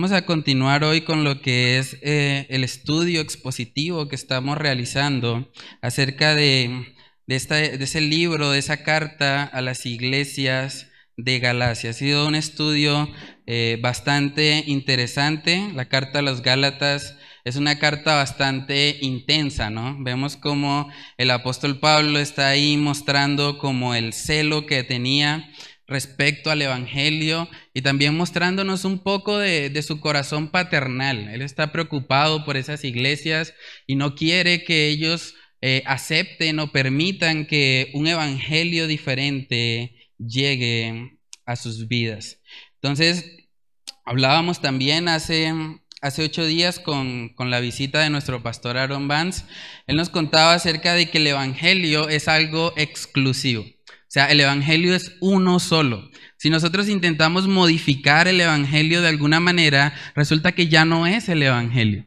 Vamos a continuar hoy con lo que es eh, el estudio expositivo que estamos realizando acerca de, ese libro, de esa carta a las iglesias de Galacia. Ha sido un estudio eh, bastante interesante. La carta a los Gálatas es una carta bastante intensa, ¿no? Vemos como el apóstol Pablo está ahí mostrando como el celo que tenía respecto al Evangelio y también mostrándonos un poco de, su corazón paternal. Él está preocupado por esas iglesias y no quiere que ellos eh, acepten o permitan que un Evangelio diferente llegue a sus vidas. Entonces, hablábamos también hace, hace ocho días con, con la visita de nuestro pastor Aaron Vance. Él nos contaba acerca de que el Evangelio es algo exclusivo. O sea, el Evangelio es uno solo. Si nosotros intentamos modificar el Evangelio de alguna manera, resulta que ya no es el Evangelio.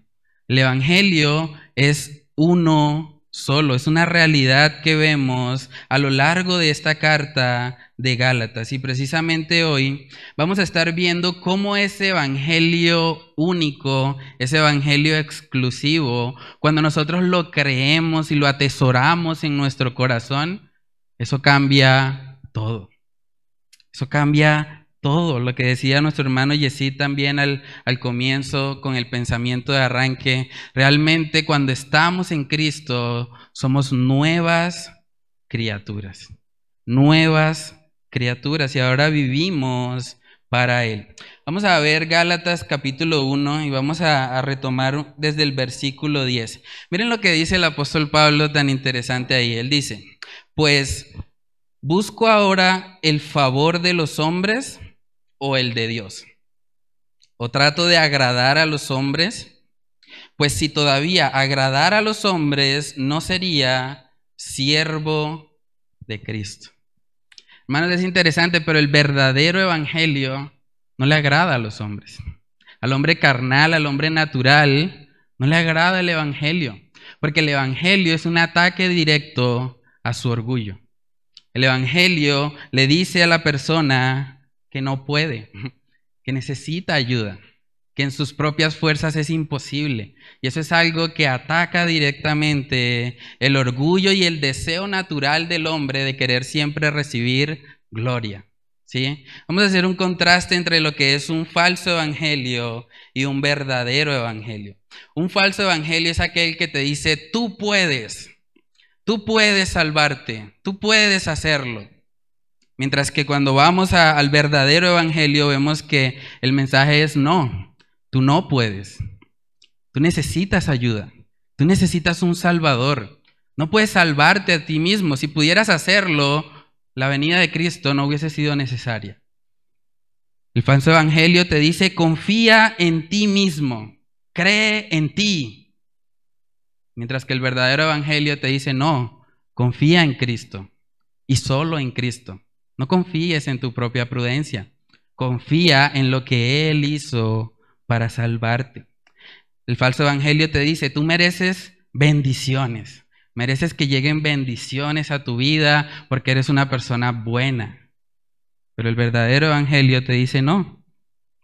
El Evangelio es uno solo, es una realidad que vemos a lo largo de esta carta de Gálatas. Y precisamente hoy vamos a estar viendo cómo ese Evangelio único, ese Evangelio exclusivo, cuando nosotros lo creemos y lo atesoramos en nuestro corazón, eso cambia todo. Eso cambia todo. Lo que decía nuestro hermano Yesí también al, comienzo con el pensamiento de arranque. Realmente cuando estamos en Cristo somos nuevas criaturas. Nuevas criaturas. Y ahora vivimos para Él. Vamos a ver Gálatas capítulo 1 y vamos a, a, retomar desde el versículo 10. Miren lo que dice el apóstol Pablo tan interesante ahí. Él dice, pues, ¿busco ahora el favor de los hombres o el de Dios? ¿O trato de agradar a los hombres? Pues si todavía agradar a los hombres, no sería siervo de Cristo. Hermanos, es interesante, pero el verdadero evangelio no le agrada a los hombres. Al hombre carnal, al hombre natural, no le agrada el evangelio, porque el evangelio es un ataque directo a su orgullo. El Evangelio le dice a la persona que no puede, que necesita ayuda, que en sus propias fuerzas es imposible. Y eso es algo que ataca directamente el orgullo y el deseo natural del hombre de querer siempre recibir gloria. ¿Sí? Vamos a hacer un contraste entre lo que es un falso evangelio y un verdadero evangelio. Un falso evangelio es aquel que te dice, tú puedes, Tú puedes salvarte, tú puedes hacerlo. Mientras que cuando vamos al verdadero evangelio vemos que el mensaje es no, tú no puedes. Tú necesitas ayuda, tú necesitas un salvador. No puedes salvarte a ti mismo. Si pudieras hacerlo, la venida de Cristo no hubiese sido necesaria. El falso evangelio te dice, confía en ti mismo, cree en ti, Mientras que el verdadero evangelio te dice, no, confía en Cristo y solo en Cristo. No confíes en tu propia prudencia. Confía en lo que Él hizo para salvarte. El falso evangelio te dice, tú mereces bendiciones. Mereces que lleguen bendiciones a tu vida porque eres una persona buena. Pero el verdadero evangelio te dice, no,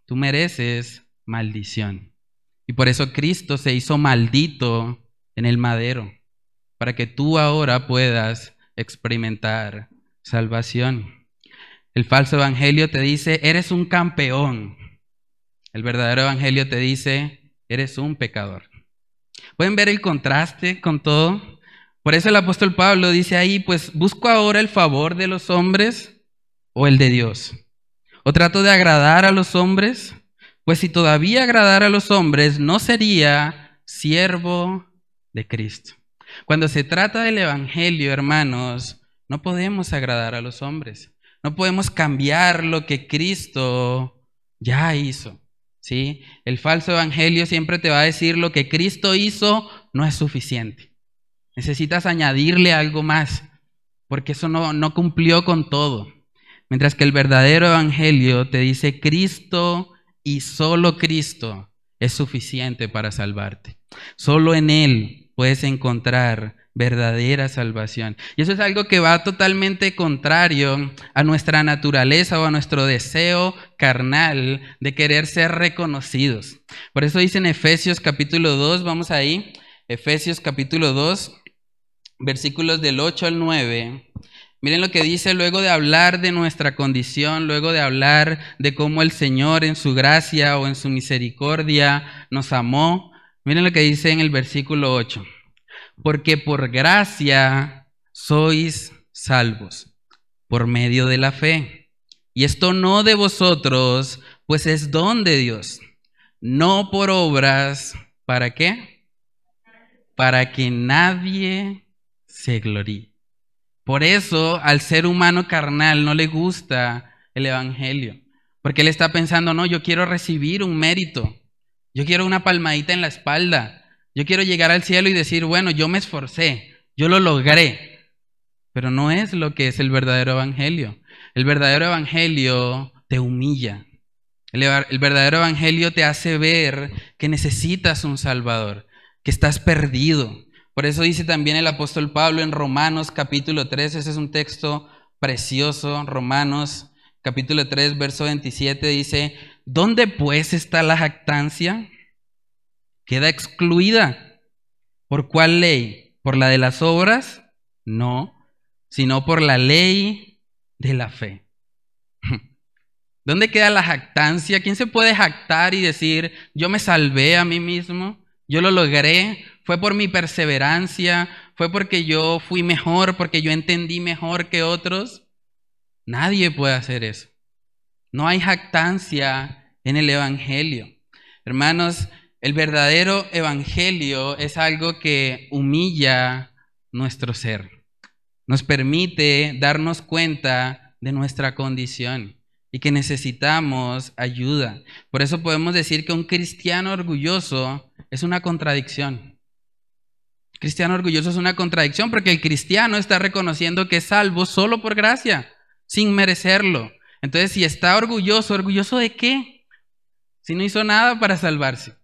tú mereces maldición. Y por eso Cristo se hizo maldito en el madero, para que tú ahora puedas experimentar salvación. El falso evangelio te dice, eres un campeón. El verdadero evangelio te dice, eres un pecador. ¿Pueden ver el contraste con todo? Por eso el apóstol Pablo dice ahí, pues busco ahora el favor de los hombres o el de Dios. ¿O trato de agradar a los hombres? Pues si todavía agradar a los hombres, no sería siervo de Cristo. Cuando se trata del Evangelio, hermanos, no podemos agradar a los hombres. No podemos cambiar lo que Cristo ya hizo. ¿sí? El falso Evangelio siempre te va a decir lo que Cristo hizo no es suficiente. Necesitas añadirle algo más, porque eso no, no cumplió con todo. Mientras que el verdadero Evangelio te dice Cristo y solo Cristo es suficiente para salvarte. Solo en Él puedes encontrar verdadera salvación. Y eso es algo que va totalmente contrario a nuestra naturaleza o a nuestro deseo carnal de querer ser reconocidos. Por eso dice en Efesios capítulo 2, vamos ahí, Efesios capítulo 2, versículos del 8 al 9. Miren lo que dice luego de hablar de nuestra condición, luego de hablar de cómo el Señor en su gracia o en su misericordia nos amó. Miren lo que dice en el versículo 8 porque por gracia sois salvos, por medio de la fe. Y esto no de vosotros, pues es don de Dios, no por obras, ¿para qué? Para que nadie se gloríe. Por eso al ser humano carnal no le gusta el Evangelio, porque él está pensando, no, yo quiero recibir un mérito, yo quiero una palmadita en la espalda, yo quiero llegar al cielo y decir, bueno, yo me esforcé, yo lo logré. Pero no es lo que es el verdadero evangelio. El verdadero evangelio te humilla. El, verdadero evangelio te hace ver que necesitas un Salvador, que estás perdido. Por eso dice también el apóstol Pablo en Romanos capítulo 3, ese es un texto precioso, Romanos capítulo 3, verso 27, dice, ¿dónde pues está la jactancia? Queda excluida. ¿Por cuál ley? ¿Por la de las obras? No, sino por la ley de la fe. ¿Dónde queda la jactancia? ¿Quién se puede jactar y decir, yo me salvé a mí mismo? Yo lo logré, fue por mi perseverancia, fue porque yo fui mejor, porque yo entendí mejor que otros. Nadie puede hacer eso. No hay jactancia en el Evangelio. Hermanos, el verdadero evangelio es algo que humilla nuestro ser. Nos permite darnos cuenta de nuestra condición y que necesitamos ayuda. Por eso podemos decir que un cristiano orgulloso es una contradicción. Cristiano orgulloso es una contradicción porque el cristiano está reconociendo que es salvo solo por gracia, sin merecerlo. Entonces, si está orgulloso, ¿orgulloso de qué? Si no hizo nada para salvarse.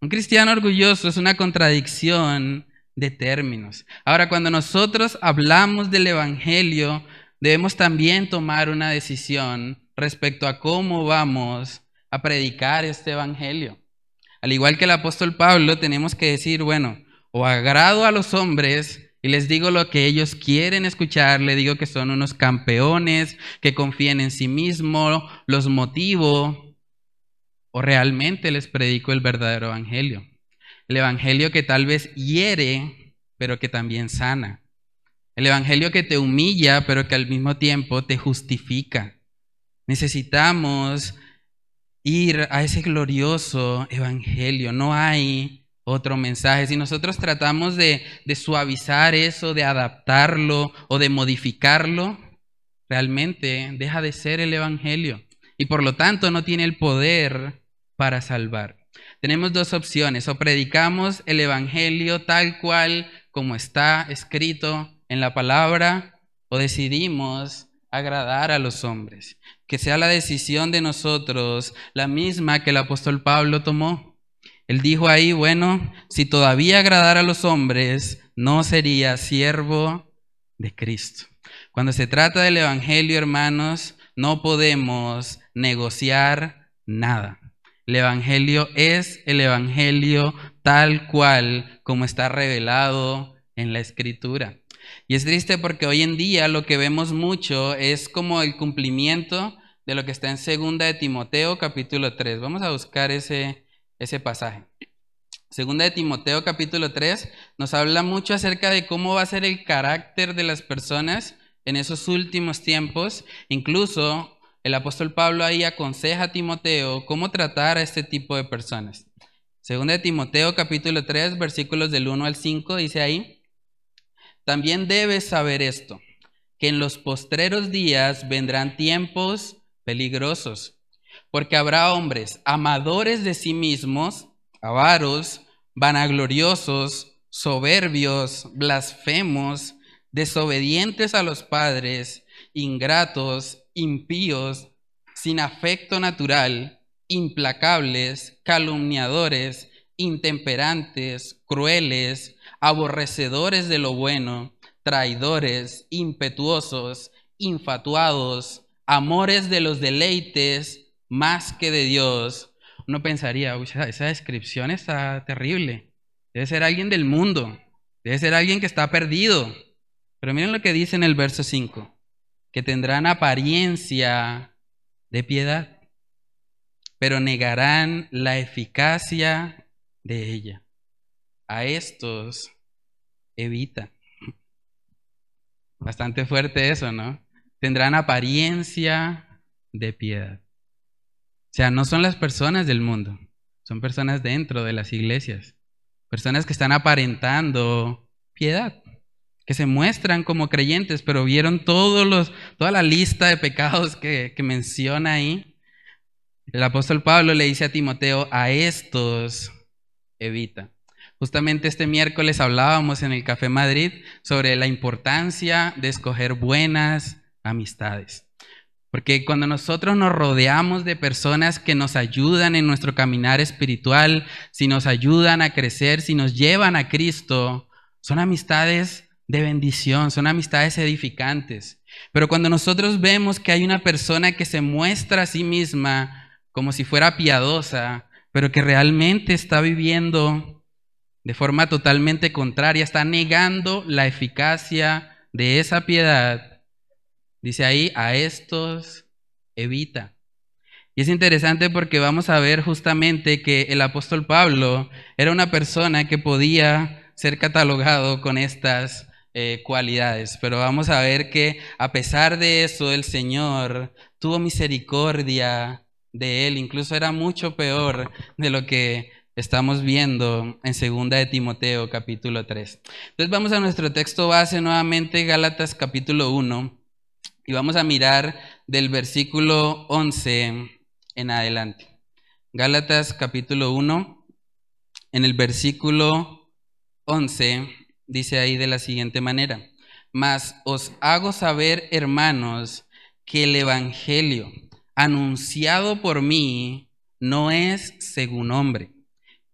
Un cristiano orgulloso es una contradicción de términos. Ahora, cuando nosotros hablamos del Evangelio, debemos también tomar una decisión respecto a cómo vamos a predicar este Evangelio. Al igual que el apóstol Pablo, tenemos que decir, bueno, o agrado a los hombres y les digo lo que ellos quieren escuchar, le digo que son unos campeones, que confían en sí mismos, los motivo o realmente les predico el verdadero evangelio. El evangelio que tal vez hiere, pero que también sana. El evangelio que te humilla, pero que al mismo tiempo te justifica. Necesitamos ir a ese glorioso evangelio. No hay otro mensaje. Si nosotros tratamos de, de, suavizar eso, de adaptarlo o de modificarlo, realmente deja de ser el Evangelio y por lo tanto no tiene el poder para salvar. Tenemos dos opciones, o predicamos el Evangelio tal cual como está escrito en la palabra, o decidimos agradar a los hombres. Que sea la decisión de nosotros la misma que el apóstol Pablo tomó. Él dijo ahí, bueno, si todavía agradara a los hombres, no sería siervo de Cristo. Cuando se trata del Evangelio, hermanos, no podemos negociar nada. El Evangelio es el Evangelio tal cual como está revelado en la Escritura. Y es triste porque hoy en día lo que vemos mucho es como el cumplimiento de lo que está en segunda de Timoteo capítulo 3. Vamos a buscar ese, ese pasaje. Segunda de Timoteo capítulo 3 nos habla mucho acerca de cómo va a ser el carácter de las personas en esos últimos tiempos. Incluso el apóstol Pablo ahí aconseja a Timoteo cómo tratar a este tipo de personas. Según de Timoteo capítulo 3 versículos del 1 al 5 dice ahí, también debes saber esto, que en los postreros días vendrán tiempos peligrosos, porque habrá hombres amadores de sí mismos, avaros, vanagloriosos, soberbios, blasfemos, desobedientes a los padres, ingratos, impíos, sin afecto natural, implacables, calumniadores, intemperantes, crueles, aborrecedores de lo bueno, traidores, impetuosos, infatuados, amores de los deleites más que de Dios. Uno pensaría, esa descripción está terrible. Debe ser alguien del mundo, debe ser alguien que está perdido. Pero miren lo que dice en el verso 5, que tendrán apariencia de piedad, pero negarán la eficacia de ella. A estos evita. Bastante fuerte eso, ¿no? Tendrán apariencia de piedad. O sea, no son las personas del mundo, son personas dentro de las iglesias. Personas que están aparentando piedad, que se muestran como creyentes, pero vieron todos los, toda la lista de pecados que, que menciona ahí. El apóstol Pablo le dice a Timoteo, a estos evita. Justamente este miércoles hablábamos en el Café Madrid sobre la importancia de escoger buenas amistades. Porque cuando nosotros nos rodeamos de personas que nos ayudan en nuestro caminar espiritual, si nos ayudan a crecer, si nos llevan a Cristo, son amistades de bendición, son amistades edificantes. Pero cuando nosotros vemos que hay una persona que se muestra a sí misma como si fuera piadosa, pero que realmente está viviendo de forma totalmente contraria, está negando la eficacia de esa piedad. Dice ahí, a estos evita. Y es interesante porque vamos a ver justamente que el apóstol Pablo era una persona que podía ser catalogado con estas eh, cualidades, pero vamos a ver que a pesar de eso el Señor tuvo misericordia de él, incluso era mucho peor de lo que estamos viendo en segunda de Timoteo capítulo 3. Entonces vamos a nuestro texto base nuevamente, Gálatas capítulo 1, y vamos a mirar del versículo 11 en adelante. Gálatas capítulo 1, en el versículo 11 dice ahí de la siguiente manera, mas os hago saber, hermanos, que el Evangelio anunciado por mí no es según hombre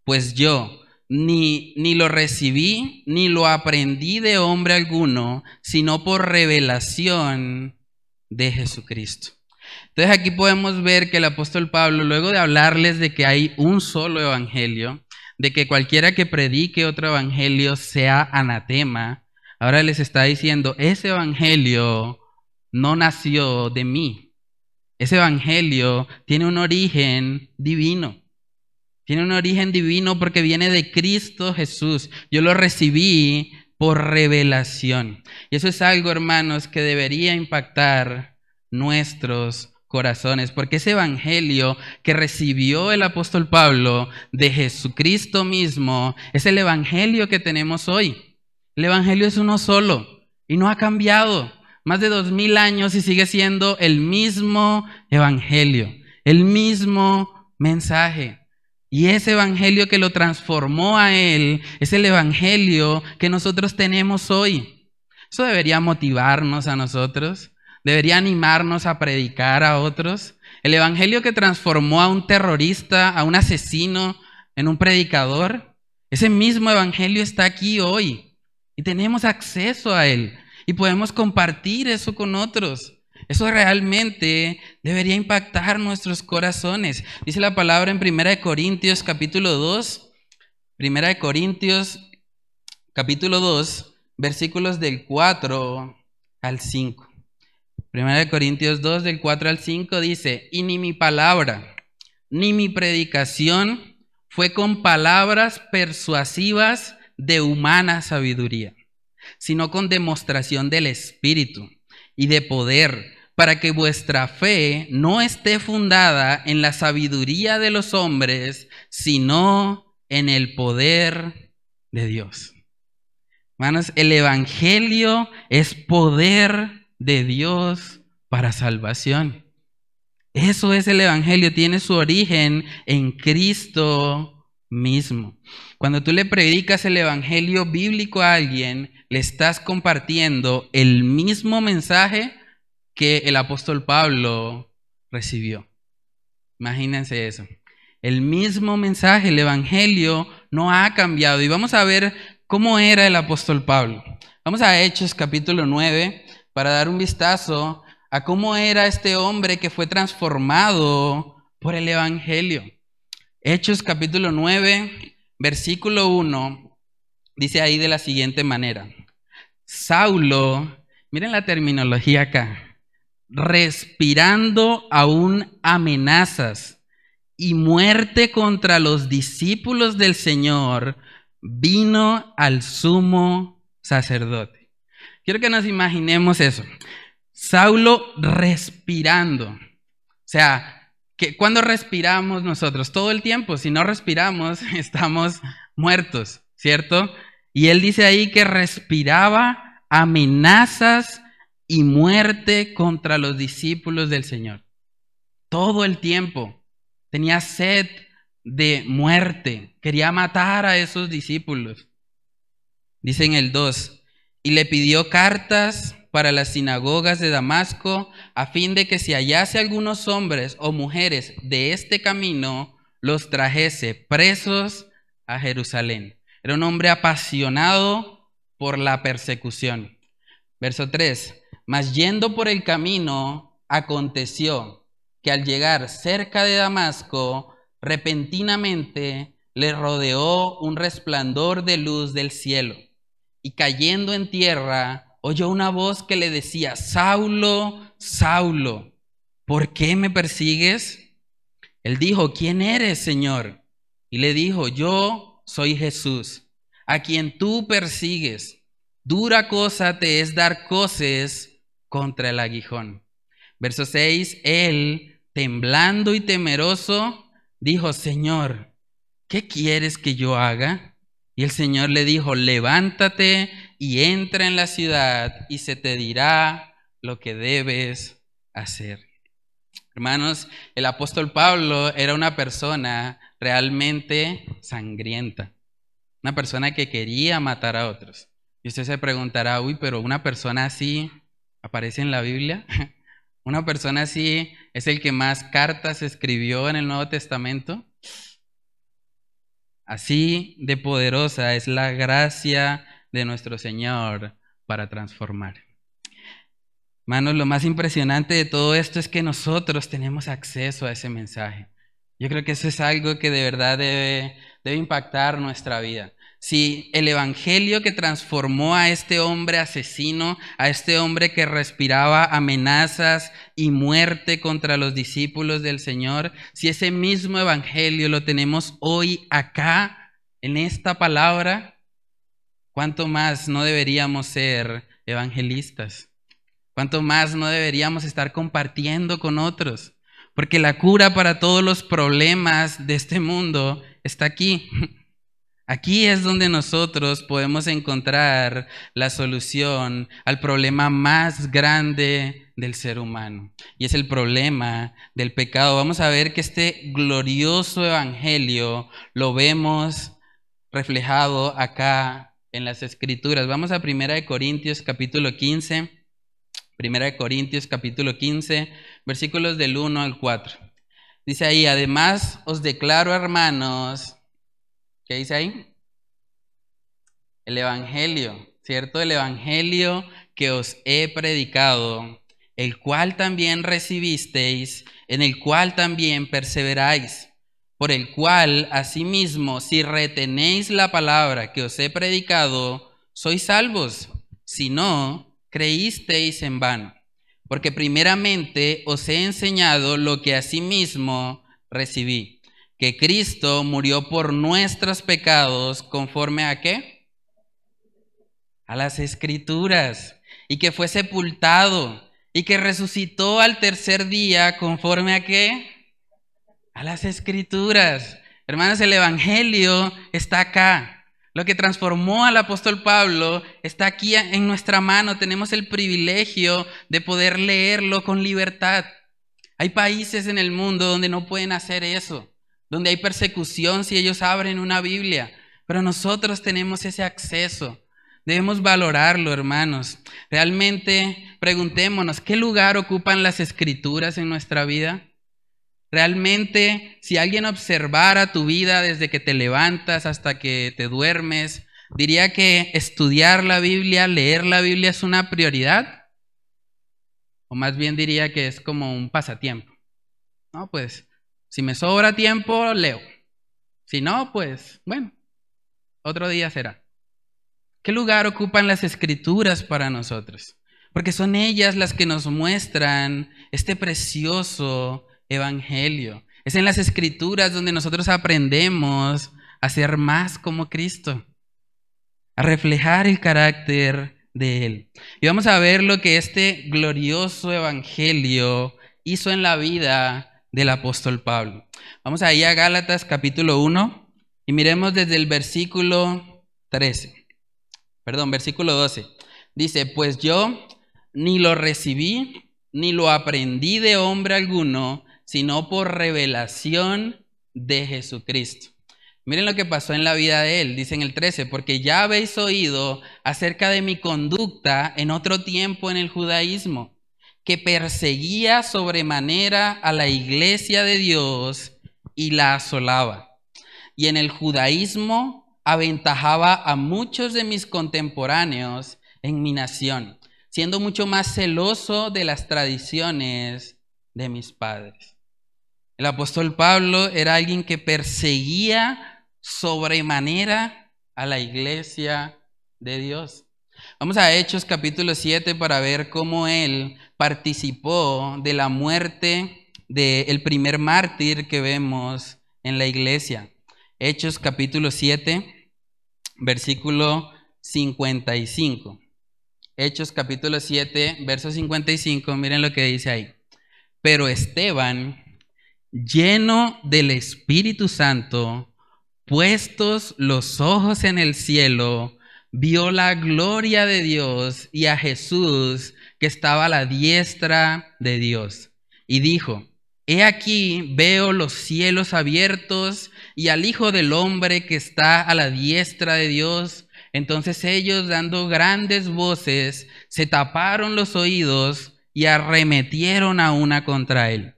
pues yo ni, ni lo recibí ni lo aprendí de hombre alguno, sino por revelación de Jesucristo. Entonces aquí podemos ver que el apóstol Pablo, luego de hablarles de que hay un solo evangelio, de que cualquiera que predique otro evangelio sea anatema, ahora les está diciendo, ese evangelio no nació de mí. Ese evangelio tiene un origen divino. Tiene un origen divino porque viene de Cristo Jesús. Yo lo recibí por revelación. Y eso es algo, hermanos, que debería impactar nuestros corazones, porque ese evangelio que recibió el apóstol Pablo de Jesucristo mismo es el evangelio que tenemos hoy. El evangelio es uno solo y no ha cambiado. Más de dos mil años y sigue siendo el mismo evangelio, el mismo mensaje. Y ese evangelio que lo transformó a él es el evangelio que nosotros tenemos hoy. Eso debería motivarnos a nosotros, debería animarnos a predicar a otros. El evangelio que transformó a un terrorista, a un asesino, en un predicador, ese mismo evangelio está aquí hoy y tenemos acceso a él y podemos compartir eso con otros. Eso realmente debería impactar nuestros corazones. Dice la palabra en 1 Corintios capítulo 2, 1 Corintios capítulo 2, versículos del 4 al 5. 1 Corintios 2 del 4 al 5 dice, y ni mi palabra, ni mi predicación fue con palabras persuasivas de humana sabiduría, sino con demostración del Espíritu y de poder para que vuestra fe no esté fundada en la sabiduría de los hombres, sino en el poder de Dios. Hermanos, el Evangelio es poder de Dios para salvación. Eso es el Evangelio, tiene su origen en Cristo mismo. Cuando tú le predicas el Evangelio bíblico a alguien, le estás compartiendo el mismo mensaje que el apóstol Pablo recibió. Imagínense eso. El mismo mensaje, el Evangelio, no ha cambiado. Y vamos a ver cómo era el apóstol Pablo. Vamos a Hechos capítulo 9 para dar un vistazo a cómo era este hombre que fue transformado por el Evangelio. Hechos capítulo 9, versículo 1, dice ahí de la siguiente manera. Saulo, miren la terminología acá, respirando aún amenazas y muerte contra los discípulos del Señor, vino al sumo sacerdote. Quiero que nos imaginemos eso. Saulo respirando. O sea, que cuando respiramos nosotros, todo el tiempo, si no respiramos, estamos muertos, ¿cierto? Y él dice ahí que respiraba amenazas y muerte contra los discípulos del Señor. Todo el tiempo tenía sed de muerte, quería matar a esos discípulos. Dice en el 2, y le pidió cartas para las sinagogas de Damasco, a fin de que si hallase algunos hombres o mujeres de este camino, los trajese presos a Jerusalén. Era un hombre apasionado por la persecución. Verso 3. Mas yendo por el camino, aconteció que al llegar cerca de Damasco, repentinamente le rodeó un resplandor de luz del cielo, y cayendo en tierra, oyó una voz que le decía, Saulo, Saulo, ¿por qué me persigues? Él dijo, ¿quién eres, Señor? Y le dijo, yo soy Jesús, a quien tú persigues. Dura cosa te es dar coces contra el aguijón. Verso 6, él, temblando y temeroso, dijo, Señor, ¿qué quieres que yo haga? Y el Señor le dijo, levántate y entra en la ciudad y se te dirá lo que debes hacer. Hermanos, el apóstol Pablo era una persona realmente sangrienta. Una persona que quería matar a otros. Y usted se preguntará, uy, pero una persona así aparece en la Biblia. una persona así es el que más cartas escribió en el Nuevo Testamento. Así de poderosa es la gracia de nuestro Señor para transformar. Hermanos, lo más impresionante de todo esto es que nosotros tenemos acceso a ese mensaje. Yo creo que eso es algo que de verdad debe, debe impactar nuestra vida. Si el Evangelio que transformó a este hombre asesino, a este hombre que respiraba amenazas y muerte contra los discípulos del Señor, si ese mismo Evangelio lo tenemos hoy acá, en esta palabra, ¿cuánto más no deberíamos ser evangelistas? ¿Cuánto más no deberíamos estar compartiendo con otros? Porque la cura para todos los problemas de este mundo está aquí. Aquí es donde nosotros podemos encontrar la solución al problema más grande del ser humano. Y es el problema del pecado. Vamos a ver que este glorioso evangelio lo vemos reflejado acá en las escrituras. Vamos a 1 Corintios capítulo 15. 1 Corintios capítulo 15 versículos del 1 al 4. Dice ahí, además os declaro, hermanos, ¿qué dice ahí? El Evangelio, ¿cierto? El Evangelio que os he predicado, el cual también recibisteis, en el cual también perseveráis, por el cual, asimismo, si retenéis la palabra que os he predicado, sois salvos, si no, creísteis en vano porque primeramente os he enseñado lo que asimismo recibí, que Cristo murió por nuestros pecados conforme a qué? A las escrituras, y que fue sepultado, y que resucitó al tercer día conforme a qué? A las escrituras. Hermanos, el Evangelio está acá. Lo que transformó al apóstol Pablo está aquí en nuestra mano. Tenemos el privilegio de poder leerlo con libertad. Hay países en el mundo donde no pueden hacer eso, donde hay persecución si ellos abren una Biblia, pero nosotros tenemos ese acceso. Debemos valorarlo, hermanos. Realmente preguntémonos, ¿qué lugar ocupan las escrituras en nuestra vida? Realmente, si alguien observara tu vida desde que te levantas hasta que te duermes, diría que estudiar la Biblia, leer la Biblia es una prioridad. O más bien diría que es como un pasatiempo. No, pues, si me sobra tiempo, leo. Si no, pues, bueno, otro día será. ¿Qué lugar ocupan las escrituras para nosotros? Porque son ellas las que nos muestran este precioso evangelio. Es en las escrituras donde nosotros aprendemos a ser más como Cristo, a reflejar el carácter de Él. Y vamos a ver lo que este glorioso evangelio hizo en la vida del apóstol Pablo. Vamos ahí a Gálatas capítulo 1 y miremos desde el versículo 13. Perdón, versículo 12. Dice, pues yo ni lo recibí, ni lo aprendí de hombre alguno, sino por revelación de Jesucristo. Miren lo que pasó en la vida de él, dice en el 13, porque ya habéis oído acerca de mi conducta en otro tiempo en el judaísmo, que perseguía sobremanera a la iglesia de Dios y la asolaba. Y en el judaísmo aventajaba a muchos de mis contemporáneos en mi nación, siendo mucho más celoso de las tradiciones de mis padres. El apóstol Pablo era alguien que perseguía sobremanera a la iglesia de Dios. Vamos a Hechos capítulo 7 para ver cómo él participó de la muerte del primer mártir que vemos en la iglesia. Hechos capítulo 7, versículo 55. Hechos capítulo 7, verso 55, miren lo que dice ahí. Pero Esteban, lleno del Espíritu Santo, puestos los ojos en el cielo, vio la gloria de Dios y a Jesús que estaba a la diestra de Dios. Y dijo, He aquí veo los cielos abiertos y al Hijo del Hombre que está a la diestra de Dios. Entonces ellos, dando grandes voces, se taparon los oídos y arremetieron a una contra él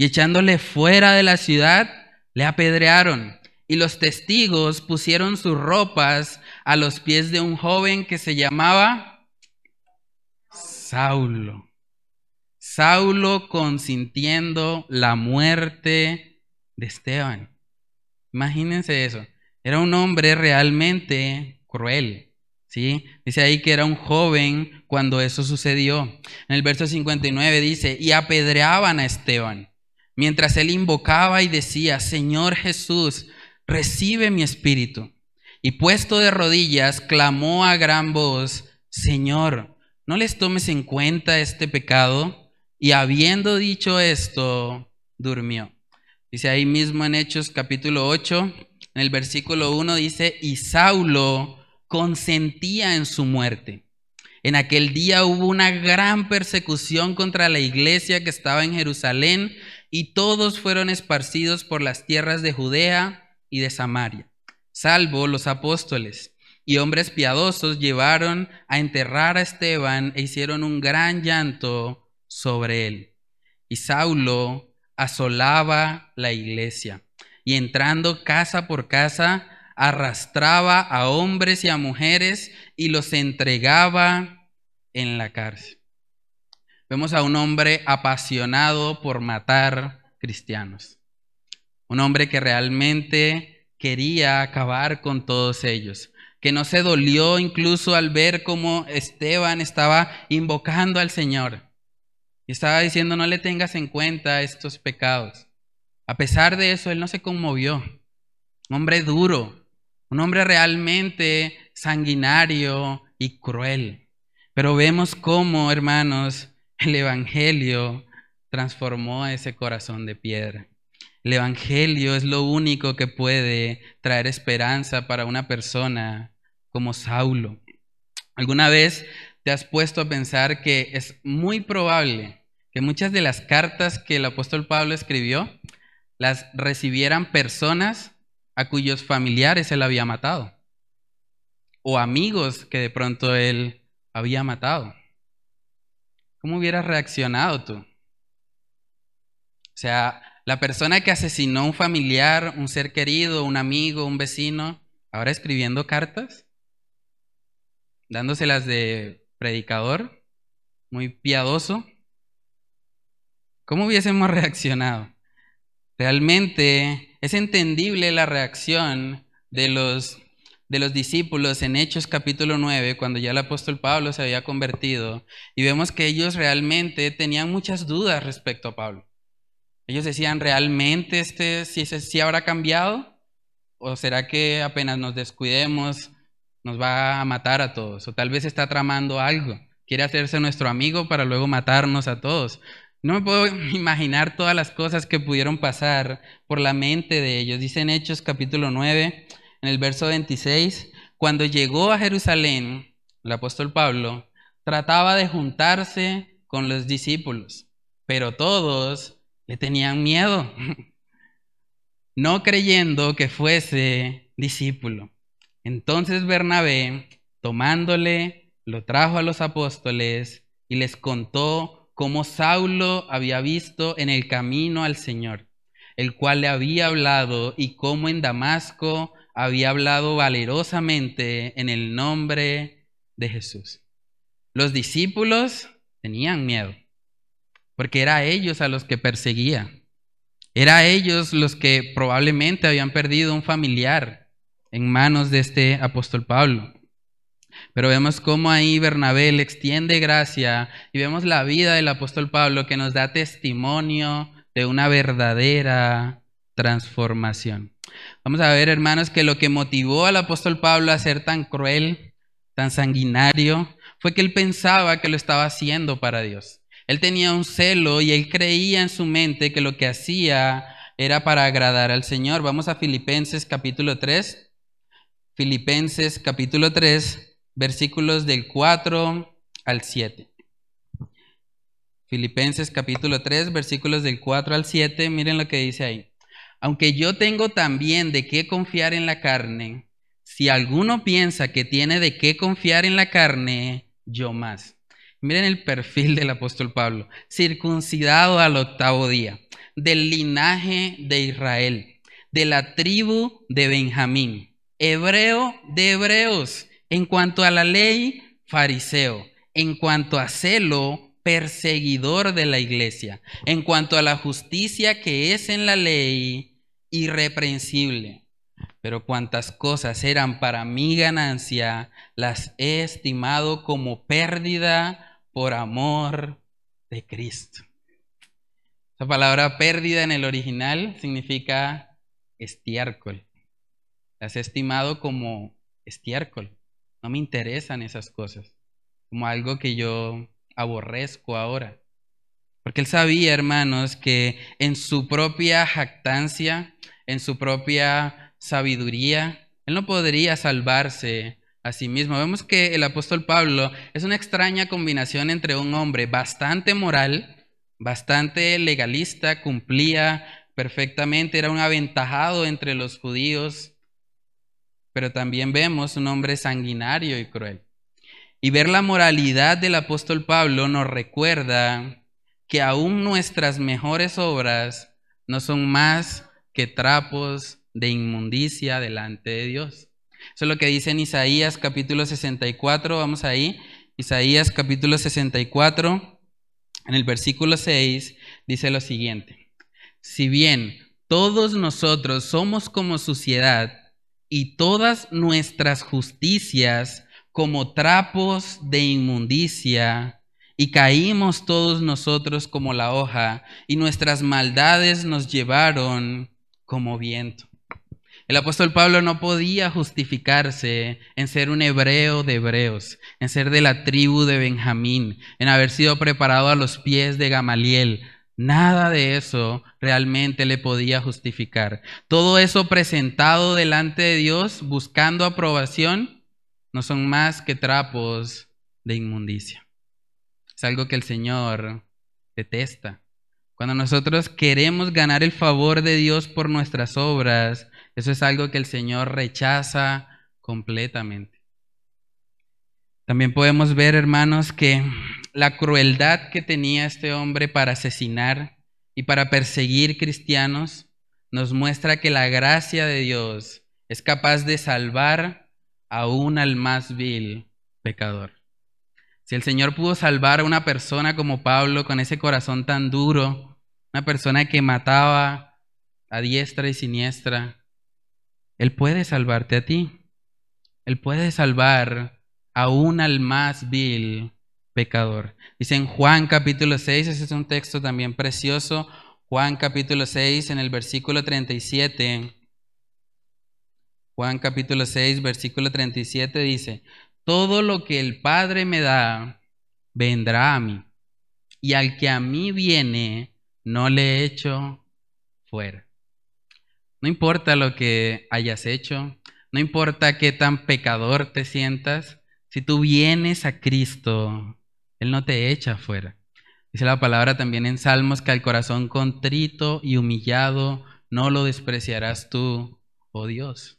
y echándole fuera de la ciudad, le apedrearon. Y los testigos pusieron sus ropas a los pies de un joven que se llamaba Saulo. Saulo consintiendo la muerte de Esteban. Imagínense eso. Era un hombre realmente cruel. ¿sí? Dice ahí que era un joven cuando eso sucedió. En el verso 59 dice, y apedreaban a Esteban mientras él invocaba y decía, Señor Jesús, recibe mi espíritu. Y puesto de rodillas, clamó a gran voz, Señor, no les tomes en cuenta este pecado. Y habiendo dicho esto, durmió. Dice ahí mismo en Hechos capítulo 8, en el versículo 1 dice, y Saulo consentía en su muerte. En aquel día hubo una gran persecución contra la iglesia que estaba en Jerusalén y todos fueron esparcidos por las tierras de Judea y de Samaria, salvo los apóstoles. Y hombres piadosos llevaron a enterrar a Esteban e hicieron un gran llanto sobre él. Y Saulo asolaba la iglesia y entrando casa por casa, arrastraba a hombres y a mujeres y los entregaba en la cárcel. Vemos a un hombre apasionado por matar cristianos. Un hombre que realmente quería acabar con todos ellos. Que no se dolió incluso al ver cómo Esteban estaba invocando al Señor. Y estaba diciendo, no le tengas en cuenta estos pecados. A pesar de eso, él no se conmovió. Un hombre duro, un hombre realmente sanguinario y cruel. Pero vemos cómo, hermanos, el Evangelio transformó ese corazón de piedra. El Evangelio es lo único que puede traer esperanza para una persona como Saulo. ¿Alguna vez te has puesto a pensar que es muy probable que muchas de las cartas que el apóstol Pablo escribió las recibieran personas a cuyos familiares él había matado? O amigos que de pronto él había matado. ¿Cómo hubieras reaccionado tú? O sea, la persona que asesinó a un familiar, un ser querido, un amigo, un vecino, ahora escribiendo cartas, dándoselas de predicador, muy piadoso. ¿Cómo hubiésemos reaccionado? Realmente es entendible la reacción de los, de los discípulos en Hechos capítulo 9, cuando ya el apóstol Pablo se había convertido, y vemos que ellos realmente tenían muchas dudas respecto a Pablo. Ellos decían, ¿realmente este si, si habrá cambiado? ¿O será que apenas nos descuidemos nos va a matar a todos? ¿O tal vez está tramando algo? ¿Quiere hacerse nuestro amigo para luego matarnos a todos? No me puedo imaginar todas las cosas que pudieron pasar por la mente de ellos. Dice en Hechos capítulo 9, en el verso 26, cuando llegó a Jerusalén, el apóstol Pablo trataba de juntarse con los discípulos, pero todos le tenían miedo, no creyendo que fuese discípulo. Entonces Bernabé, tomándole, lo trajo a los apóstoles y les contó como Saulo había visto en el camino al Señor, el cual le había hablado y cómo en Damasco había hablado valerosamente en el nombre de Jesús. Los discípulos tenían miedo, porque era ellos a los que perseguía. Era ellos los que probablemente habían perdido un familiar en manos de este apóstol Pablo. Pero vemos cómo ahí Bernabé le extiende gracia y vemos la vida del apóstol Pablo que nos da testimonio de una verdadera transformación. Vamos a ver, hermanos, que lo que motivó al apóstol Pablo a ser tan cruel, tan sanguinario, fue que él pensaba que lo estaba haciendo para Dios. Él tenía un celo y él creía en su mente que lo que hacía era para agradar al Señor. Vamos a Filipenses capítulo 3. Filipenses capítulo 3, versículos del 4 al 7. Filipenses capítulo 3, versículos del 4 al 7, miren lo que dice ahí. Aunque yo tengo también de qué confiar en la carne, si alguno piensa que tiene de qué confiar en la carne, yo más. Miren el perfil del apóstol Pablo, circuncidado al octavo día, del linaje de Israel, de la tribu de Benjamín, hebreo de hebreos en cuanto a la ley, fariseo. En cuanto a celo, perseguidor de la iglesia. En cuanto a la justicia que es en la ley, irreprensible. Pero cuantas cosas eran para mi ganancia, las he estimado como pérdida por amor de Cristo. Esa palabra pérdida en el original significa estiércol. Las he estimado como estiércol. No me interesan esas cosas, como algo que yo aborrezco ahora. Porque él sabía, hermanos, que en su propia jactancia, en su propia sabiduría, él no podría salvarse a mismo. Vemos que el apóstol Pablo es una extraña combinación entre un hombre bastante moral, bastante legalista, cumplía perfectamente, era un aventajado entre los judíos, pero también vemos un hombre sanguinario y cruel. Y ver la moralidad del apóstol Pablo nos recuerda que aún nuestras mejores obras no son más que trapos de inmundicia delante de Dios. Eso es lo que dice en Isaías capítulo 64, vamos ahí. Isaías capítulo 64, en el versículo 6, dice lo siguiente. Si bien todos nosotros somos como suciedad, y todas nuestras justicias como trapos de inmundicia, y caímos todos nosotros como la hoja, y nuestras maldades nos llevaron como viento. El apóstol Pablo no podía justificarse en ser un hebreo de hebreos, en ser de la tribu de Benjamín, en haber sido preparado a los pies de Gamaliel, Nada de eso realmente le podía justificar. Todo eso presentado delante de Dios buscando aprobación no son más que trapos de inmundicia. Es algo que el Señor detesta. Cuando nosotros queremos ganar el favor de Dios por nuestras obras, eso es algo que el Señor rechaza completamente. También podemos ver, hermanos, que la crueldad que tenía este hombre para asesinar y para perseguir cristianos, nos muestra que la gracia de Dios es capaz de salvar aún al más vil pecador. Si el Señor pudo salvar a una persona como Pablo con ese corazón tan duro, una persona que mataba a diestra y siniestra, Él puede salvarte a ti. Él puede salvar aún al más vil pecador. Dice en Juan capítulo 6, ese es un texto también precioso, Juan capítulo 6 en el versículo 37. Juan capítulo 6, versículo 37 dice, todo lo que el Padre me da, vendrá a mí, y al que a mí viene, no le echo fuera. No importa lo que hayas hecho, no importa qué tan pecador te sientas, si tú vienes a Cristo, Él no te echa fuera. Dice la palabra también en Salmos que al corazón contrito y humillado no lo despreciarás tú, oh Dios.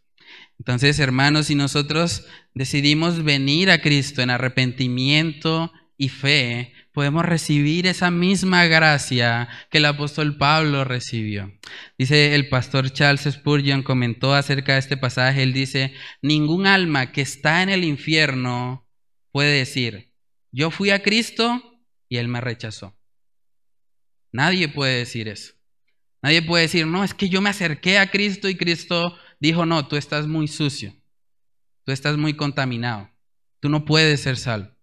Entonces, hermanos, si nosotros decidimos venir a Cristo en arrepentimiento y fe, podemos recibir esa misma gracia que el apóstol Pablo recibió. Dice el pastor Charles Spurgeon, comentó acerca de este pasaje, él dice, ningún alma que está en el infierno puede decir, yo fui a Cristo y él me rechazó. Nadie puede decir eso. Nadie puede decir, no, es que yo me acerqué a Cristo y Cristo dijo, no, tú estás muy sucio, tú estás muy contaminado, tú no puedes ser salvo.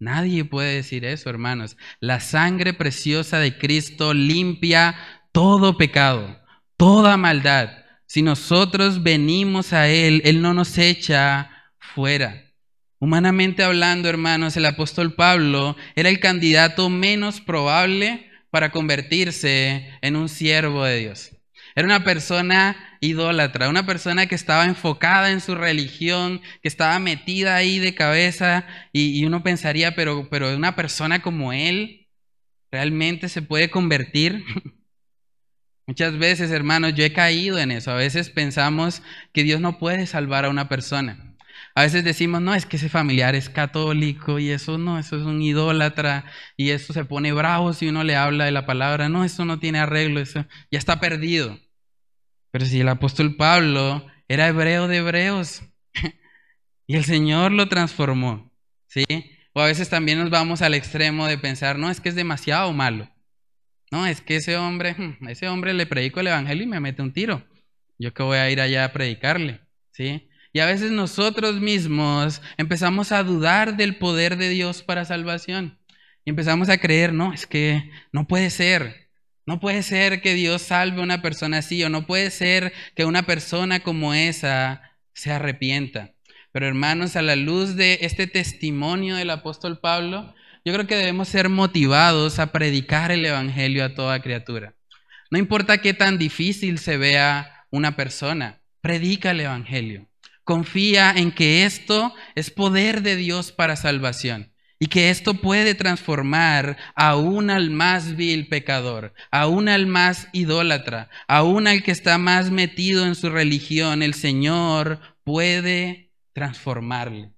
Nadie puede decir eso, hermanos. La sangre preciosa de Cristo limpia todo pecado, toda maldad. Si nosotros venimos a Él, Él no nos echa fuera. Humanamente hablando, hermanos, el apóstol Pablo era el candidato menos probable para convertirse en un siervo de Dios. Era una persona idólatra, una persona que estaba enfocada en su religión, que estaba metida ahí de cabeza y, uno pensaría, pero, pero una persona como él realmente se puede convertir. Muchas veces, hermanos, yo he caído en eso. A veces pensamos que Dios no puede salvar a una persona. A veces decimos, no, es que ese familiar es católico y eso no, eso es un idólatra y eso se pone bravo si uno le habla de la palabra. No, eso no tiene arreglo, eso ya está perdido. Pero si el apóstol Pablo era hebreo de hebreos y el Señor lo transformó, ¿sí? O a veces también nos vamos al extremo de pensar, no, es que es demasiado malo. No, es que ese hombre, ese hombre le predico el evangelio y me mete un tiro. Yo que voy a ir allá a predicarle, ¿sí? Y a veces nosotros mismos empezamos a dudar del poder de Dios para salvación. Y empezamos a creer, no, es que no puede ser. No puede ser que Dios salve a una persona así o no puede ser que una persona como esa se arrepienta. Pero hermanos, a la luz de este testimonio del apóstol Pablo, yo creo que debemos ser motivados a predicar el Evangelio a toda criatura. No importa qué tan difícil se vea una persona, predica el Evangelio. Confía en que esto es poder de Dios para salvación y que esto puede transformar aún al más vil pecador, aún al más idólatra, aún al que está más metido en su religión. El Señor puede transformarle.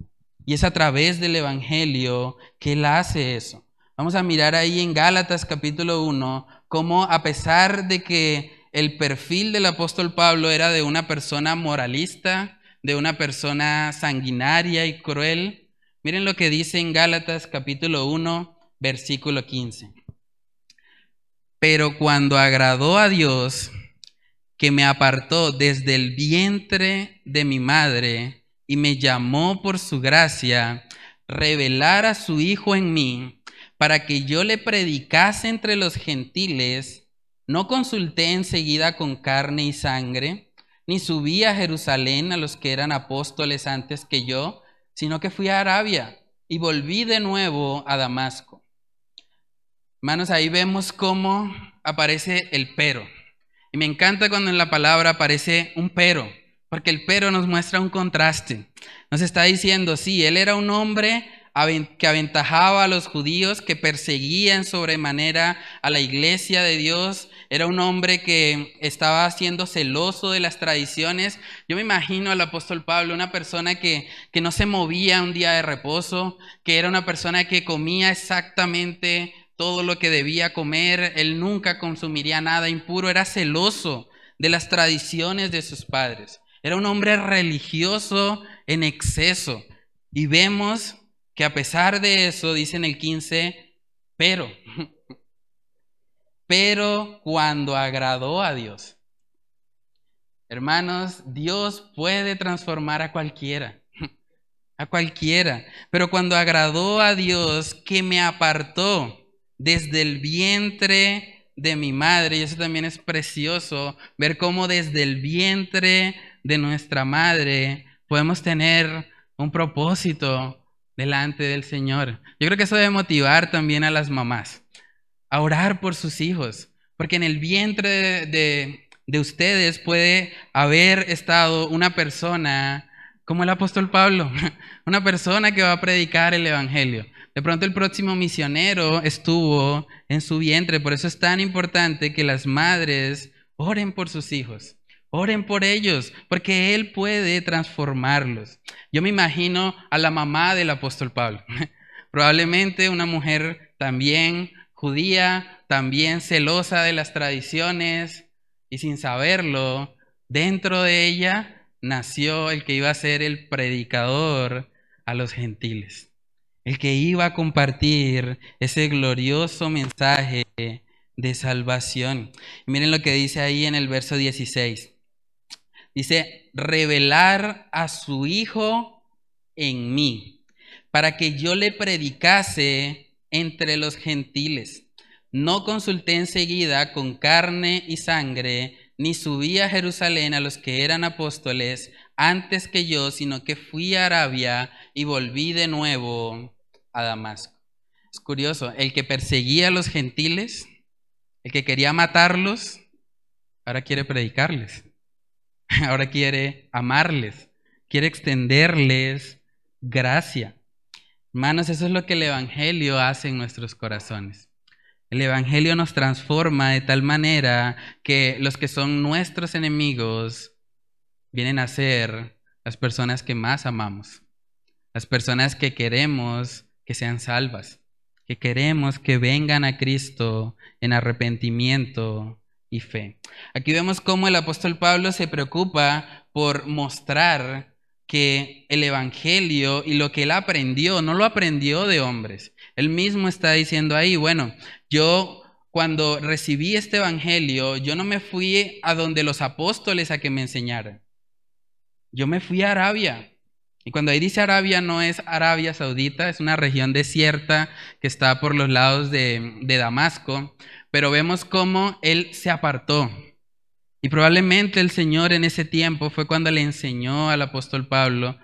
Y es a través del Evangelio que Él hace eso. Vamos a mirar ahí en Gálatas capítulo 1 cómo a pesar de que el perfil del apóstol Pablo era de una persona moralista, de una persona sanguinaria y cruel. Miren lo que dice en Gálatas capítulo 1, versículo 15. Pero cuando agradó a Dios, que me apartó desde el vientre de mi madre y me llamó por su gracia, revelar a su Hijo en mí, para que yo le predicase entre los gentiles, no consulté enseguida con carne y sangre, ni subí a Jerusalén a los que eran apóstoles antes que yo, sino que fui a Arabia y volví de nuevo a Damasco. Hermanos, ahí vemos cómo aparece el pero. Y me encanta cuando en la palabra aparece un pero, porque el pero nos muestra un contraste. Nos está diciendo, sí, él era un hombre que aventajaba a los judíos, que perseguía en sobremanera a la iglesia de Dios, era un hombre que estaba siendo celoso de las tradiciones. Yo me imagino al apóstol Pablo, una persona que, que no se movía un día de reposo, que era una persona que comía exactamente todo lo que debía comer, él nunca consumiría nada impuro, era celoso de las tradiciones de sus padres. Era un hombre religioso en exceso. Y vemos que a pesar de eso, dice en el 15, pero, pero cuando agradó a Dios. Hermanos, Dios puede transformar a cualquiera, a cualquiera, pero cuando agradó a Dios que me apartó desde el vientre de mi madre, y eso también es precioso, ver cómo desde el vientre de nuestra madre podemos tener un propósito delante del Señor. Yo creo que eso debe motivar también a las mamás a orar por sus hijos, porque en el vientre de, ustedes puede haber estado una persona como el apóstol Pablo, una persona que va a predicar el Evangelio. De pronto el próximo misionero estuvo en su vientre, por eso es tan importante que las madres oren por sus hijos. Oren por ellos, porque Él puede transformarlos. Yo me imagino a la mamá del apóstol Pablo, probablemente una mujer también judía, también celosa de las tradiciones, y sin saberlo, dentro de ella nació el que iba a ser el predicador a los gentiles, el que iba a compartir ese glorioso mensaje de salvación. miren lo que dice ahí en el verso 16. Dice, revelar a su Hijo en mí, para que yo le predicase entre los gentiles. No consulté enseguida con carne y sangre, ni subí a Jerusalén a los que eran apóstoles antes que yo, sino que fui a Arabia y volví de nuevo a Damasco. Es curioso, el que perseguía a los gentiles, el que quería matarlos, ahora quiere predicarles. ahora quiere amarles, quiere extenderles gracia. Hermanos, eso es lo que el Evangelio hace en nuestros corazones. El Evangelio nos transforma de tal manera que los que son nuestros enemigos vienen a ser las personas que más amamos, las personas que queremos que sean salvas, que queremos que vengan a Cristo en arrepentimiento y fe. Aquí vemos cómo el apóstol Pablo se preocupa por mostrar que el Evangelio y lo que él aprendió, no lo aprendió de hombres. Él mismo está diciendo ahí, bueno, yo cuando recibí este Evangelio, yo no me fui a donde los apóstoles a que me enseñaran. Yo me fui a Arabia. Y cuando ahí dice Arabia, no es Arabia Saudita, es una región desierta que está por los lados de, de Damasco pero vemos cómo él se apartó. Y probablemente el Señor en ese tiempo fue cuando le enseñó al apóstol Pablo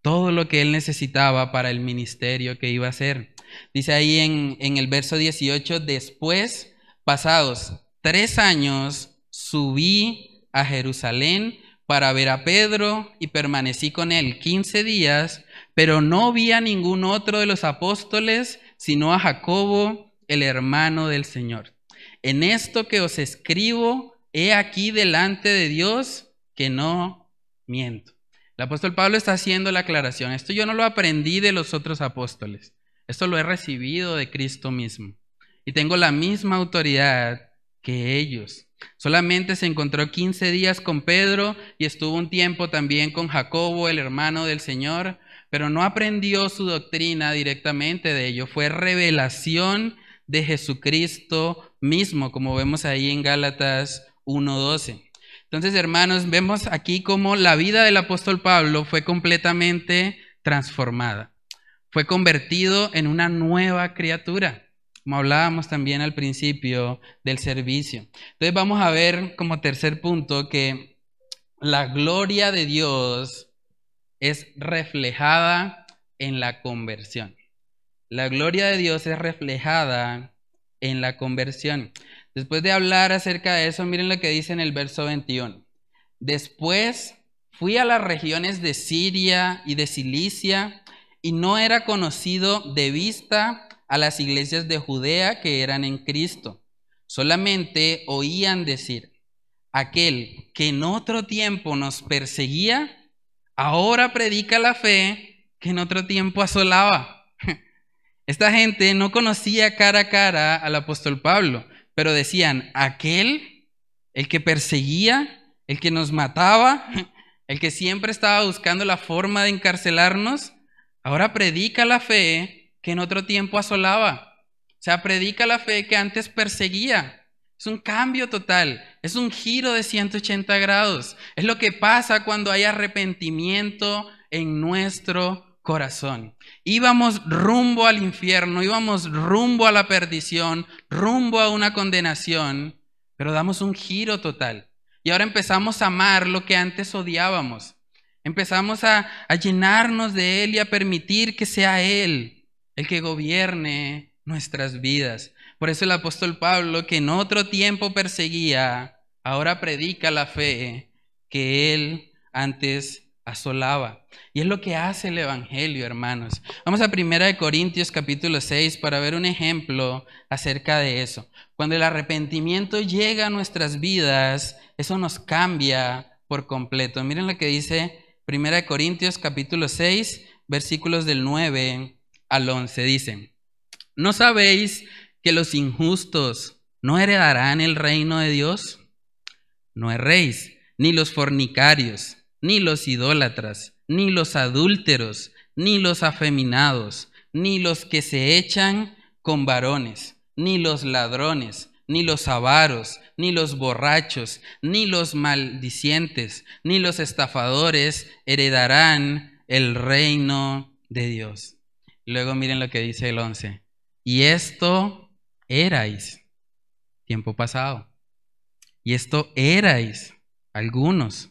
todo lo que él necesitaba para el ministerio que iba a hacer. Dice ahí en, en el verso 18, después, pasados tres años, subí a Jerusalén para ver a Pedro y permanecí con él quince días, pero no vi a ningún otro de los apóstoles, sino a Jacobo, el hermano del Señor en esto que os escribo, he aquí delante de Dios que no miento. El apóstol Pablo está haciendo la aclaración. Esto yo no lo aprendí de los otros apóstoles. Esto lo he recibido de Cristo mismo. Y tengo la misma autoridad que ellos. Solamente se encontró 15 días con Pedro y estuvo un tiempo también con Jacobo, el hermano del Señor, pero no aprendió su doctrina directamente de ello. Fue revelación de Jesucristo mismo, como vemos ahí en Gálatas 1.12. Entonces, hermanos, vemos aquí cómo la vida del apóstol Pablo fue completamente transformada. Fue convertido en una nueva criatura, como hablábamos también al principio del servicio. Entonces vamos a ver como tercer punto que la gloria de Dios es reflejada en la conversión. La gloria de Dios es reflejada en la conversión. Después de hablar acerca de eso, miren lo que dice en el verso 21. Después fui a las regiones de Siria y de Cilicia y no era conocido de vista a las iglesias de Judea que eran en Cristo. Solamente oían decir, aquel que en otro tiempo nos perseguía, ahora predica la fe que en otro tiempo asolaba. Esta gente no conocía cara a cara al apóstol Pablo, pero decían, aquel, el que perseguía, el que nos mataba, el que siempre estaba buscando la forma de encarcelarnos, ahora predica la fe que en otro tiempo asolaba. O sea, predica la fe que antes perseguía. Es un cambio total, es un giro de 180 grados. Es lo que pasa cuando hay arrepentimiento en nuestro corazón. Íbamos rumbo al infierno, íbamos rumbo a la perdición, rumbo a una condenación, pero damos un giro total. Y ahora empezamos a amar lo que antes odiábamos. Empezamos a, a llenarnos de Él y a permitir que sea Él el que gobierne nuestras vidas. Por eso el apóstol Pablo, que en otro tiempo perseguía, ahora predica la fe que él antes Y es lo que hace el Evangelio, hermanos. Vamos a 1 Corintios capítulo 6 para ver un ejemplo acerca de eso. Cuando el arrepentimiento llega a nuestras vidas, eso nos cambia por completo. Miren lo que dice 1 Corintios capítulo 6, versículos del 9 al 11. Dice, ¿no sabéis que los injustos no heredarán el reino de Dios? No erréis, ni los fornicarios, ni los idólatras, ni los adúlteros, ni los afeminados, ni los que se echan con varones, ni los ladrones, ni los avaros, ni los borrachos, ni los maldicientes, ni los estafadores heredarán el reino de Dios. Luego miren lo que dice el 11. Y esto erais tiempo pasado. Y esto erais algunos,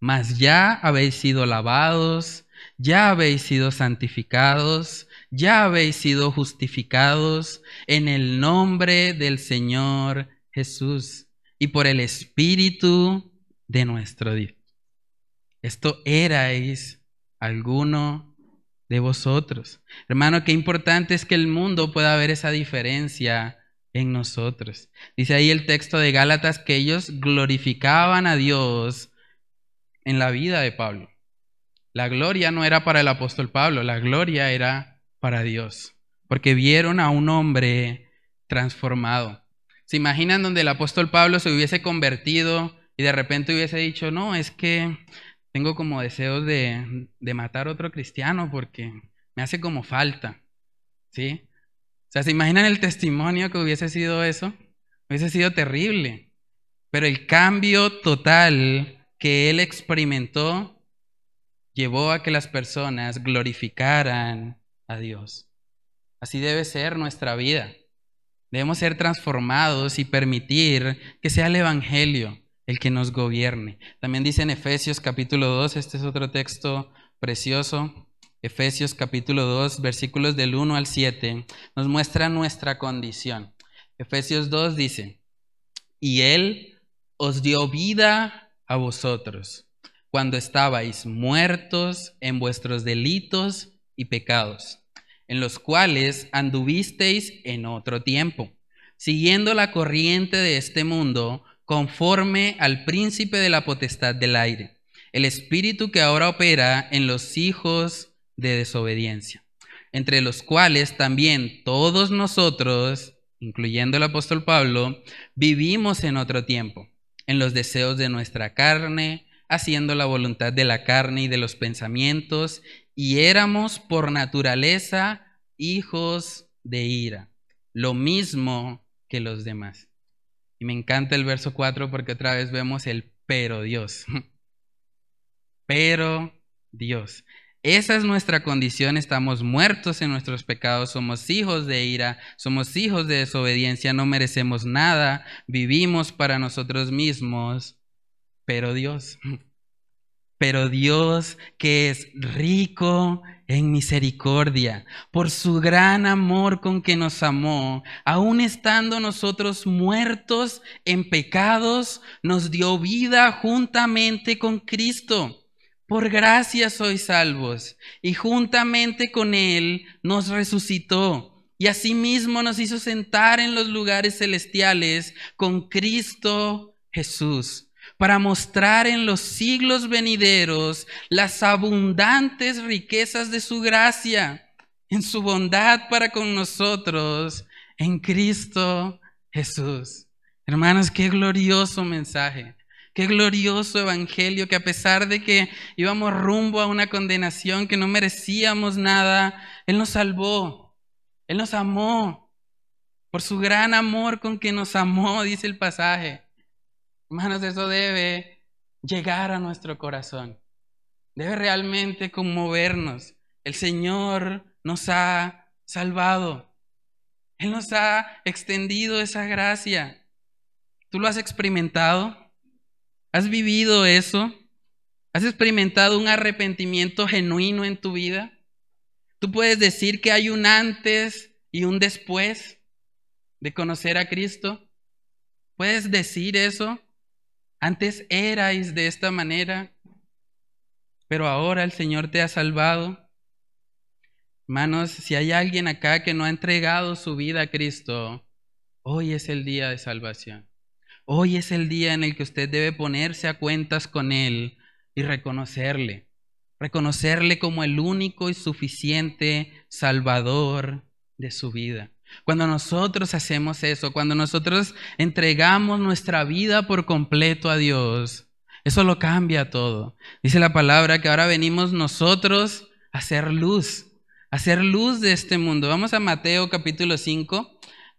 mas ya habéis sido lavados, ya habéis sido santificados, ya habéis sido justificados en el nombre del Señor Jesús y por el Espíritu de nuestro Dios. Esto erais alguno de vosotros. Hermano, qué importante es que el mundo pueda ver esa diferencia en nosotros. Dice ahí el texto de Gálatas que ellos glorificaban a Dios en la vida de Pablo. La gloria no era para el apóstol Pablo, la gloria era para Dios, porque vieron a un hombre transformado. ¿Se imaginan donde el apóstol Pablo se hubiese convertido y de repente hubiese dicho, no, es que tengo como deseos de, de matar a otro cristiano porque me hace como falta. ¿Sí? O sea, ¿se imaginan el testimonio que hubiese sido eso? Hubiese sido terrible. Pero el cambio total que él experimentó llevó a que las personas glorificaran a Dios. Así debe ser nuestra vida. Debemos ser transformados y permitir que sea el Evangelio el que nos gobierne. También dice en Efesios capítulo 2, este es otro texto precioso, Efesios capítulo 2, versículos del 1 al 7, nos muestra nuestra condición. Efesios 2 dice, y Él os dio vida a vosotros cuando estabais muertos en vuestros delitos y pecados, en los cuales anduvisteis en otro tiempo, siguiendo la corriente de este mundo, conforme al príncipe de la potestad del aire, el espíritu que ahora opera en los hijos de desobediencia, entre los cuales también todos nosotros, incluyendo el apóstol Pablo, vivimos en otro tiempo, en los deseos de nuestra carne, haciendo la voluntad de la carne y de los pensamientos, y éramos por naturaleza hijos de ira, lo mismo que los demás. Y me encanta el verso 4 porque otra vez vemos el pero Dios. Pero Dios. Esa es nuestra condición, estamos muertos en nuestros pecados, somos hijos de ira, somos hijos de desobediencia, no merecemos nada, vivimos para nosotros mismos, pero Dios, pero Dios que es rico en misericordia, por su gran amor con que nos amó, aun estando nosotros muertos en pecados, nos dio vida juntamente con Cristo. Por gracia sois salvos, y juntamente con Él nos resucitó, y asimismo nos hizo sentar en los lugares celestiales con Cristo Jesús para mostrar en los siglos venideros las abundantes riquezas de su gracia en su bondad para con nosotros en Cristo Jesús. Hermanos, qué glorioso mensaje. Qué glorioso evangelio que a pesar de que íbamos rumbo a una condenación que no merecíamos nada, Él nos salvó, Él nos amó, por su gran amor con que nos amó, dice el pasaje. Hermanos, eso debe llegar a nuestro corazón, debe realmente conmovernos. El Señor nos ha salvado, Él nos ha extendido esa gracia. ¿Tú lo has experimentado? ¿Has vivido eso? ¿Has experimentado un arrepentimiento genuino en tu vida? ¿Tú puedes decir que hay un antes y un después de conocer a Cristo? ¿Puedes decir eso? Antes erais de esta manera, pero ahora el Señor te ha salvado. Hermanos, si hay alguien acá que no ha entregado su vida a Cristo, hoy es el día de salvación. Hoy es el día en el que usted debe ponerse a cuentas con Él y reconocerle. Reconocerle como el único y suficiente Salvador de su vida. Cuando nosotros hacemos eso, cuando nosotros entregamos nuestra vida por completo a Dios, eso lo cambia todo. Dice la palabra que ahora venimos nosotros a hacer luz, a hacer luz de este mundo. Vamos a Mateo capítulo 5.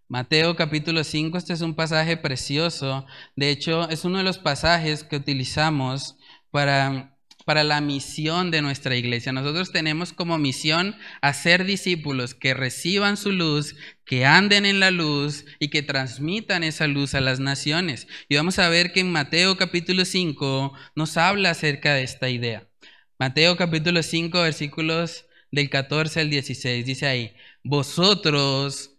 Mateo capítulo 5, este es un pasaje precioso. De hecho, es uno de los pasajes que utilizamos para, para la misión de nuestra iglesia. Nosotros tenemos como misión hacer discípulos que reciban su luz, que anden en la luz y que transmitan esa luz a las naciones. Y vamos a ver que en Mateo capítulo 5 nos habla acerca de esta idea. Mateo capítulo 5, versículos del 14 al 16, dice ahí, vosotros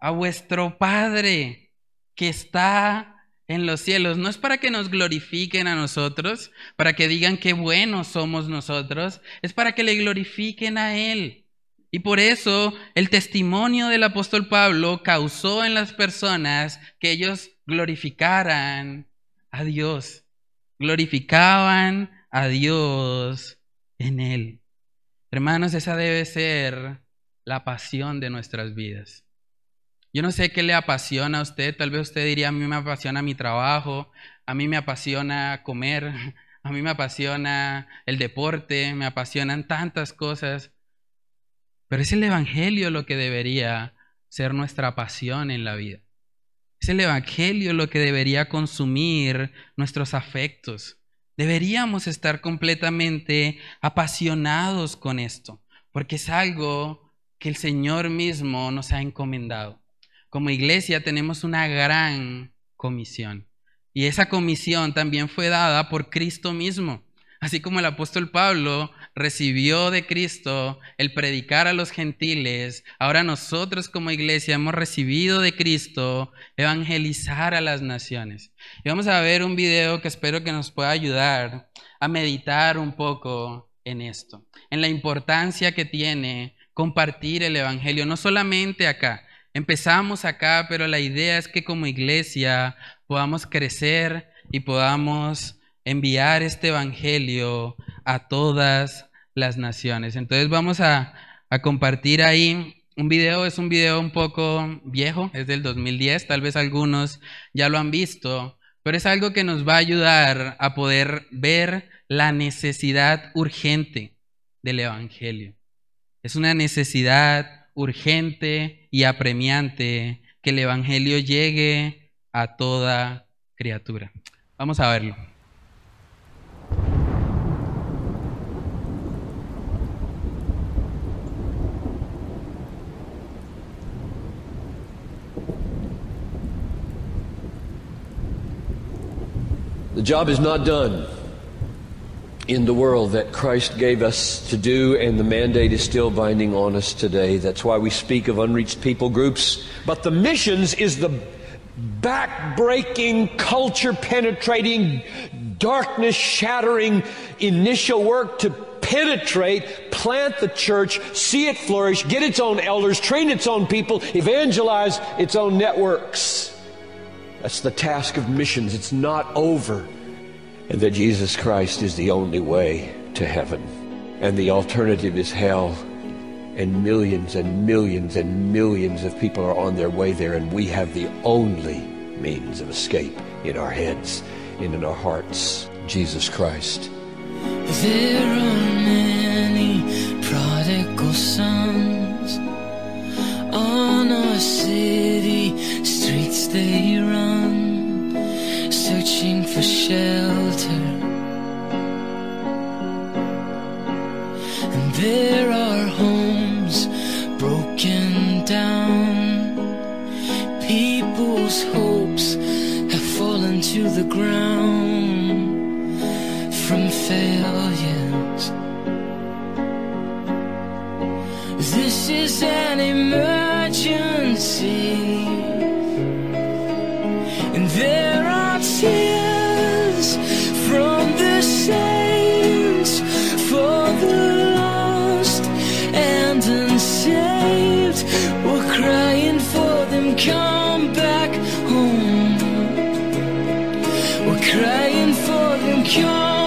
A vuestro Padre que está en los cielos. No es para que nos glorifiquen a nosotros, para que digan qué buenos somos nosotros, es para que le glorifiquen a Él. Y por eso el testimonio del apóstol Pablo causó en las personas que ellos glorificaran a Dios, glorificaban a Dios en Él. Hermanos, esa debe ser la pasión de nuestras vidas. Yo no sé qué le apasiona a usted, tal vez usted diría, a mí me apasiona mi trabajo, a mí me apasiona comer, a mí me apasiona el deporte, me apasionan tantas cosas, pero es el Evangelio lo que debería ser nuestra pasión en la vida. Es el Evangelio lo que debería consumir nuestros afectos. Deberíamos estar completamente apasionados con esto, porque es algo que el Señor mismo nos ha encomendado. Como iglesia tenemos una gran comisión. Y esa comisión también fue dada por Cristo mismo. Así como el apóstol Pablo recibió de Cristo el predicar a los gentiles, ahora nosotros como iglesia hemos recibido de Cristo evangelizar a las naciones. Y vamos a ver un video que espero que nos pueda ayudar a meditar un poco en esto, en la importancia que tiene compartir el Evangelio, no solamente acá, Empezamos acá, pero la idea es que como iglesia podamos crecer y podamos enviar este Evangelio a todas las naciones. Entonces vamos a, compartir ahí un video, es un video un poco viejo, es del 2010, tal vez algunos ya lo han visto, pero es algo que nos va a ayudar a poder ver la necesidad urgente del Evangelio. Es una necesidad urgente y apremiante que el Evangelio llegue a toda criatura. Vamos a verlo. The job is not done. In the world that Christ gave us to do, and the mandate is still binding on us today. That's why we speak of unreached people groups. But the missions is the back-breaking, culture-penetrating, darkness-shattering initial work to penetrate, plant the church, see it flourish, get its own elders, train its own people, evangelize its own networks. That's the task of missions. It's not over and that Jesus Christ is the only way to heaven. And the alternative is hell. And millions and millions and millions of people are on their way there, and we have the only means of escape in our heads and in our hearts Jesus Christ. There are many prodigal sons on our city streets they run, searching for shelter. And there are homes broken down, people's hopes have fallen to the ground from failures. This is an emergency. We're crying for them, come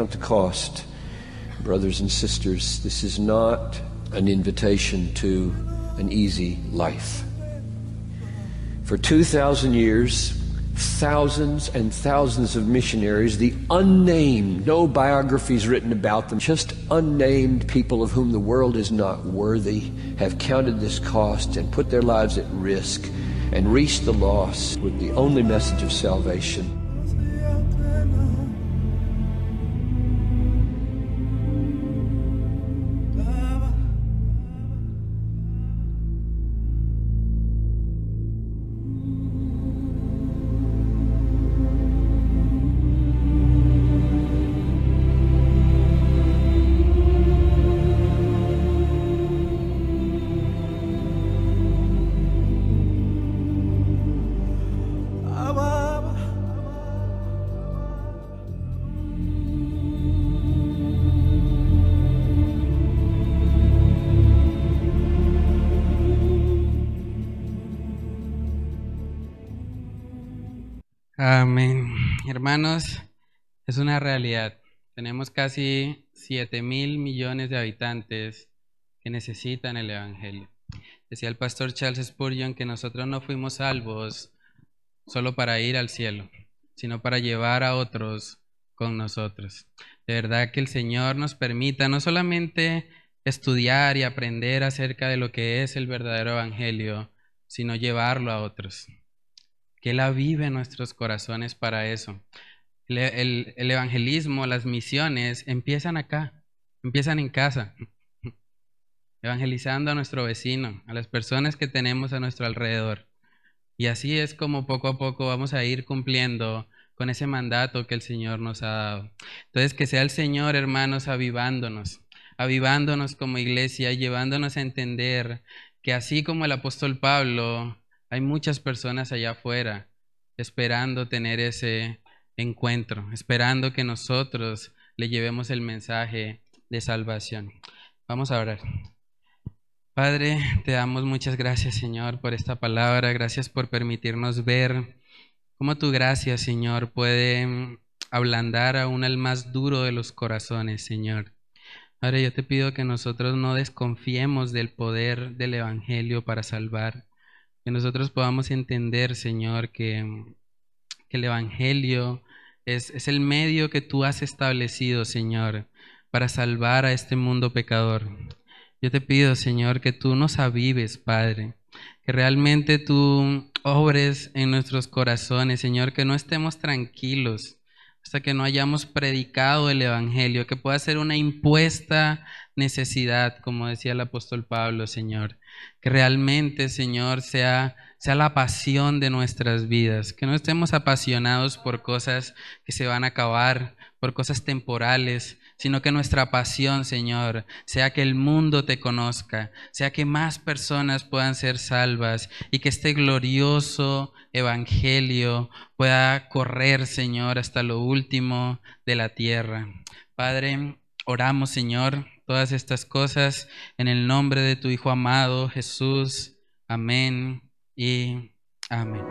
count the cost, brothers and sisters. This is not an invitation to an easy life. For 2,000 years, thousands and thousands of missionaries, the unnamed, no biographies written about them, just unnamed people of whom the world is not worthy, have counted this cost and put their lives at risk and reached the lost with the only message of salvation. Hermanos, es una realidad. Tenemos casi 7 mil millones de habitantes que necesitan el Evangelio. Decía el pastor Charles Spurgeon que nosotros no fuimos salvos solo para ir al cielo, sino para llevar a otros con nosotros. De verdad que el Señor nos permita no solamente estudiar y aprender acerca de lo que es el verdadero Evangelio, sino llevarlo a otros que Él avive nuestros corazones para eso. El- el evangelismo, las misiones empiezan acá, empiezan en casa, evangelizando a nuestro vecino, a las personas que tenemos a nuestro alrededor. Y así es como poco a poco vamos a ir cumpliendo con ese mandato que el Señor nos ha dado. Entonces, que sea el Señor, hermanos, avivándonos, avivándonos como iglesia, llevándonos a entender que así como el apóstol Pablo, hay muchas personas allá afuera esperando tener ese encuentro, esperando que nosotros le llevemos el mensaje de salvación. Vamos a orar. Padre, te damos muchas gracias, Señor, por esta palabra. Gracias por permitirnos ver cómo tu gracia, Señor, puede mm, ablandar aún al más duro de los corazones, Señor. Padre, yo te pido que nosotros no desconfiemos del poder del Evangelio para salvar, que nosotros podamos entender, Señor, que, que el Evangelio es, es el medio que tú has establecido, Señor, para salvar a este mundo pecador. Yo te pido, Señor, que tú nos avives, Padre, que realmente tú obres en nuestros corazones, Señor, que no estemos tranquilos hasta que no hayamos predicado el Evangelio, que pueda ser una impuesta necesidad, como decía el apóstol Pablo, Señor, que realmente, Señor, sea, sea la pasión de nuestras vidas, que no estemos apasionados por cosas que se van a acabar, por cosas temporales, sino que nuestra pasión, Señor, sea que el mundo te conozca, sea que más personas puedan ser salvas y que este glorioso evangelio pueda correr, Señor, hasta lo último de la tierra. Padre, oramos, Señor, todas estas cosas en el nombre de tu Hijo amado, Jesús. Amén y amén.